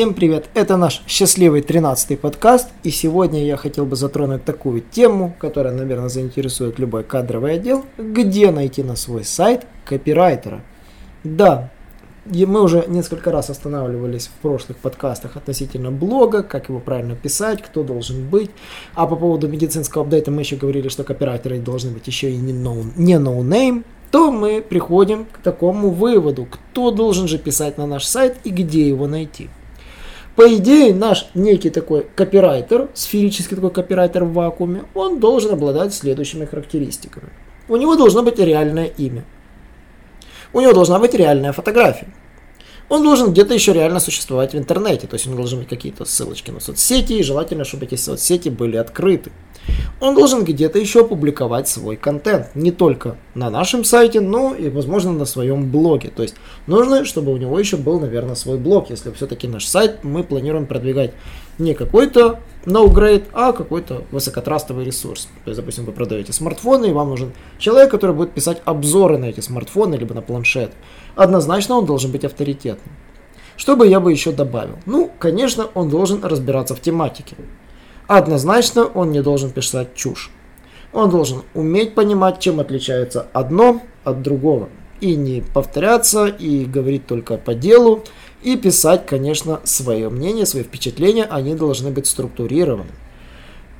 Всем привет! Это наш счастливый 13-й подкаст, и сегодня я хотел бы затронуть такую тему, которая, наверное, заинтересует любой кадровый отдел, где найти на свой сайт копирайтера. Да, и мы уже несколько раз останавливались в прошлых подкастах относительно блога, как его правильно писать, кто должен быть. А по поводу медицинского апдейта мы еще говорили, что копирайтеры должны быть еще и не no, не no name то мы приходим к такому выводу, кто должен же писать на наш сайт и где его найти. По идее, наш некий такой копирайтер, сферический такой копирайтер в вакууме, он должен обладать следующими характеристиками. У него должно быть реальное имя. У него должна быть реальная фотография. Он должен где-то еще реально существовать в интернете, то есть у него должны быть какие-то ссылочки на соцсети, и желательно, чтобы эти соцсети были открыты он должен где-то еще публиковать свой контент. Не только на нашем сайте, но и, возможно, на своем блоге. То есть нужно, чтобы у него еще был, наверное, свой блог, если все-таки наш сайт мы планируем продвигать не какой-то no-grade, а какой-то высокотрастовый ресурс. То есть, допустим, вы продаете смартфоны, и вам нужен человек, который будет писать обзоры на эти смартфоны, либо на планшет. Однозначно он должен быть авторитетным. Что бы я бы еще добавил? Ну, конечно, он должен разбираться в тематике. Однозначно он не должен писать чушь. Он должен уметь понимать, чем отличается одно от другого. И не повторяться, и говорить только по делу, и писать, конечно, свое мнение, свои впечатления, они должны быть структурированы.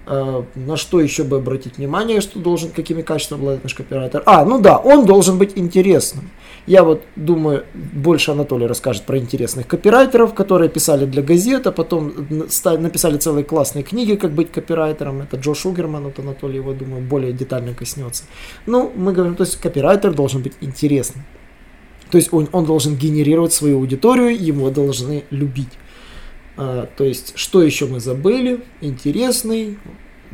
Э, на что еще бы обратить внимание, что должен, какими качествами обладает наш копирайтер? А, ну да, он должен быть интересным. Я вот думаю, больше Анатолий расскажет про интересных копирайтеров, которые писали для газет, а потом написали целые классные книги, как быть копирайтером. Это Джо Шугерман, вот Анатолий его, думаю, более детально коснется. Ну, мы говорим, то есть копирайтер должен быть интересным. То есть он, он должен генерировать свою аудиторию, его должны любить. А, то есть, что еще мы забыли? Интересный,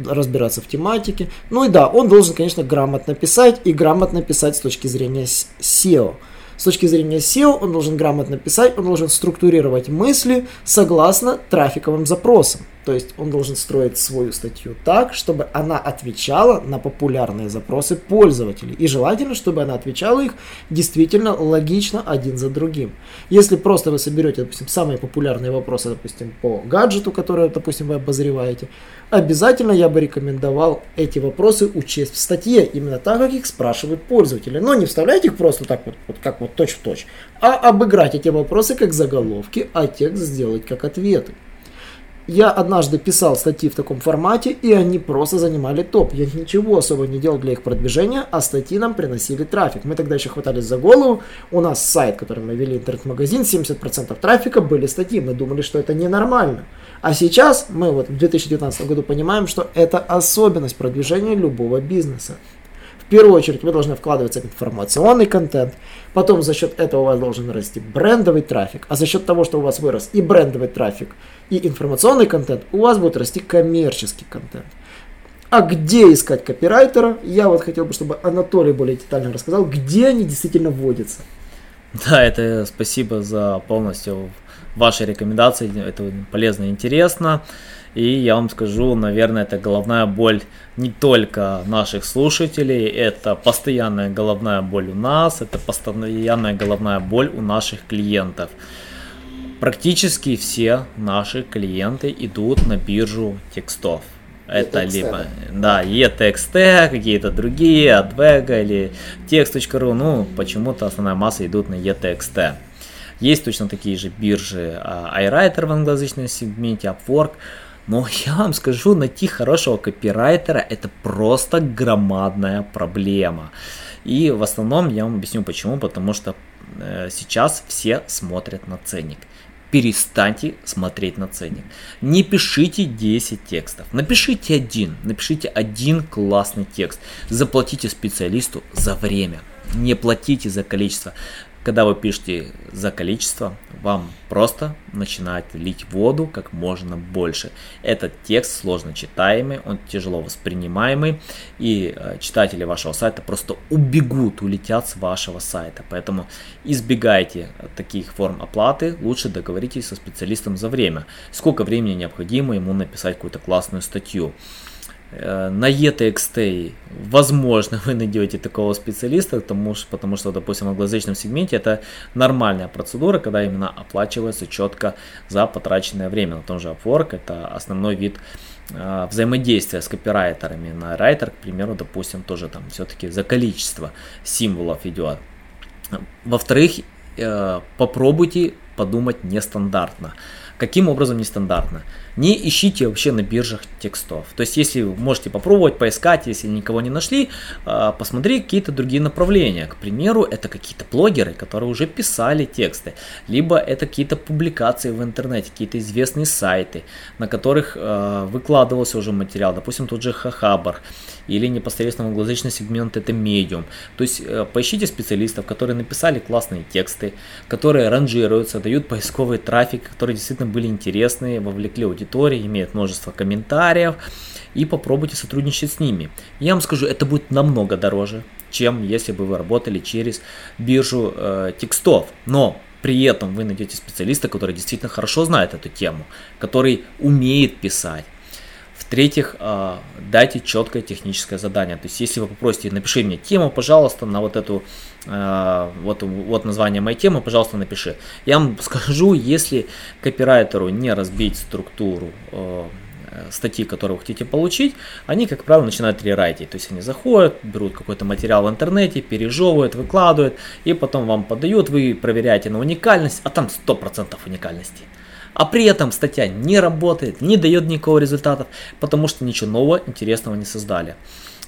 разбираться в тематике. Ну и да, он должен, конечно, грамотно писать и грамотно писать с точки зрения SEO. С точки зрения SEO он должен грамотно писать, он должен структурировать мысли согласно трафиковым запросам. То есть он должен строить свою статью так, чтобы она отвечала на популярные запросы пользователей. И желательно, чтобы она отвечала их действительно логично один за другим. Если просто вы соберете, допустим, самые популярные вопросы, допустим, по гаджету, который, допустим, вы обозреваете, обязательно я бы рекомендовал эти вопросы учесть в статье, именно так, как их спрашивают пользователи. Но не вставлять их просто так вот, вот как вот точь-в-точь, -точь, а обыграть эти вопросы как заголовки, а текст сделать как ответы. Я однажды писал статьи в таком формате, и они просто занимали топ. Я ничего особо не делал для их продвижения, а статьи нам приносили трафик. Мы тогда еще хватались за голову. У нас сайт, который мы вели, интернет-магазин, 70% трафика были статьи. Мы думали, что это ненормально. А сейчас мы вот в 2019 году понимаем, что это особенность продвижения любого бизнеса. В первую очередь вы должны вкладываться в информационный контент, потом за счет этого у вас должен расти брендовый трафик, а за счет того, что у вас вырос и брендовый трафик, и информационный контент, у вас будет расти коммерческий контент. А где искать копирайтера, я вот хотел бы, чтобы Анатолий более детально рассказал, где они действительно вводятся. Да, это спасибо за полностью ваши рекомендации, это полезно и интересно. И я вам скажу, наверное, это головная боль не только наших слушателей, это постоянная головная боль у нас, это постоянная головная боль у наших клиентов. Практически все наши клиенты идут на биржу текстов. Это e либо, да, ETXT, какие-то другие, Advega или text.ru, ну, почему-то основная масса идут на ETXT. Есть точно такие же биржи а, iWriter в англоязычном сегменте, Upwork, но я вам скажу, найти хорошего копирайтера это просто громадная проблема. И в основном я вам объясню почему, потому что э, сейчас все смотрят на ценник. Перестаньте смотреть на ценник. Не пишите 10 текстов. Напишите один. Напишите один классный текст. Заплатите специалисту за время. Не платите за количество Когда вы пишете за количество, вам просто начинает лить воду как можно больше. Этот текст сложно читаемый, он тяжело воспринимаемый, и э, читатели вашего сайта просто убегут, улетят с вашего сайта. Поэтому избегайте таких форм оплаты, лучше договоритесь со специалистом за время. Сколько времени необходимо ему написать какую-то классную статью. Э, на ETXT, возможно, вы найдете такого специалиста, потому что, потому что, допустим, в англоязычном сегменте это нормальная процедура, когда именно оплачивается четко за потраченное время. На том же Upwork это основной вид э, взаимодействия с копирайтерами. На Writer, к примеру, допустим, тоже там все-таки за количество символов идет. Во-вторых, э, попробуйте подумать нестандартно. Каким образом нестандартно? Не ищите вообще на биржах текстов. То есть, если можете попробовать поискать, если никого не нашли, а, посмотри какие-то другие направления. К примеру, это какие-то блогеры, которые уже писали тексты, либо это какие-то публикации в интернете, какие-то известные сайты, на которых а, выкладывался уже материал, допустим, тот же Хахабар, или непосредственно англоязычный сегмент это Medium. То есть, э, поищите специалистов, которые написали классные тексты, которые ранжируются, дают поисковый трафик, которые действительно были интересные, вовлекли аудиторию имеет множество комментариев, и попробуйте сотрудничать с ними. Я вам скажу, это будет намного дороже, чем если бы вы работали через биржу э, текстов. Но при этом вы найдете специалиста, который действительно хорошо знает эту тему, который умеет писать. В-третьих, э, дайте четкое техническое задание. То есть, если вы попросите, напиши мне тему, пожалуйста, на вот эту, э, вот, вот название моей темы, пожалуйста, напиши. Я вам скажу, если копирайтеру не разбить структуру э, статьи, которые вы хотите получить, они, как правило, начинают рерайтить. То есть они заходят, берут какой-то материал в интернете, пережевывают, выкладывают, и потом вам подают, вы проверяете на уникальность, а там 100% уникальности а при этом статья не работает, не дает никакого результата, потому что ничего нового, интересного не создали.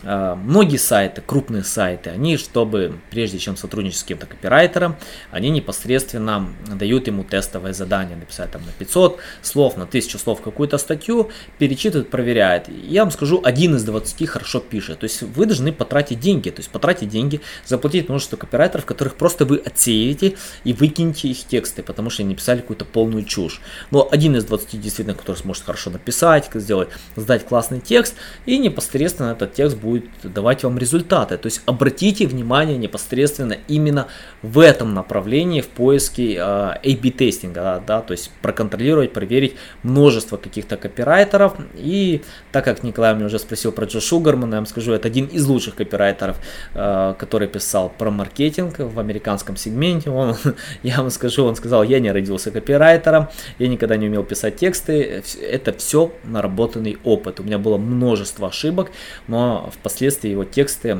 А, многие сайты, крупные сайты, они, чтобы, прежде чем сотрудничать с кем-то копирайтером, они непосредственно дают ему тестовое задание, написать там на 500 слов, на 1000 слов какую-то статью, перечитывают, проверяют. Я вам скажу, один из 20 хорошо пишет. То есть вы должны потратить деньги, то есть потратить деньги, заплатить множество копирайтеров, которых просто вы отсеете и выкинете их тексты, потому что они написали какую-то полную чушь. Но один из 20 действительно, который сможет хорошо написать, сделать, сдать классный текст, и непосредственно этот текст будет будет давать вам результаты. То есть обратите внимание непосредственно именно в этом направлении в поиске э, A-B тестинга, да, да, то есть проконтролировать, проверить множество каких-то копирайтеров. И так как Николай мне уже спросил про Джо Шугармана, я вам скажу, это один из лучших копирайтеров, э, который писал про маркетинг в американском сегменте. Он, я вам скажу, он сказал, я не родился копирайтером, я никогда не умел писать тексты, это все наработанный опыт. У меня было множество ошибок, но впоследствии его тексты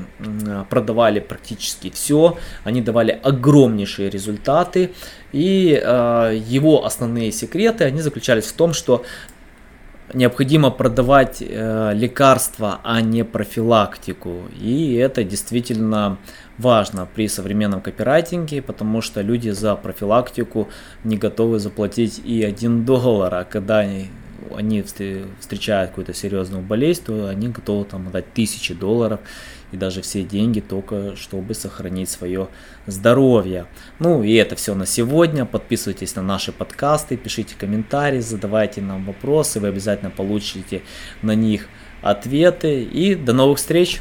продавали практически все, они давали огромнейшие результаты, и э, его основные секреты, они заключались в том, что необходимо продавать э, лекарства, а не профилактику. И это действительно важно при современном копирайтинге, потому что люди за профилактику не готовы заплатить и 1 доллар, а когда они они встречают какую-то серьезную болезнь, то они готовы там отдать тысячи долларов и даже все деньги только чтобы сохранить свое здоровье. Ну и это все на сегодня. Подписывайтесь на наши подкасты, пишите комментарии, задавайте нам вопросы, вы обязательно получите на них ответы и до новых встреч!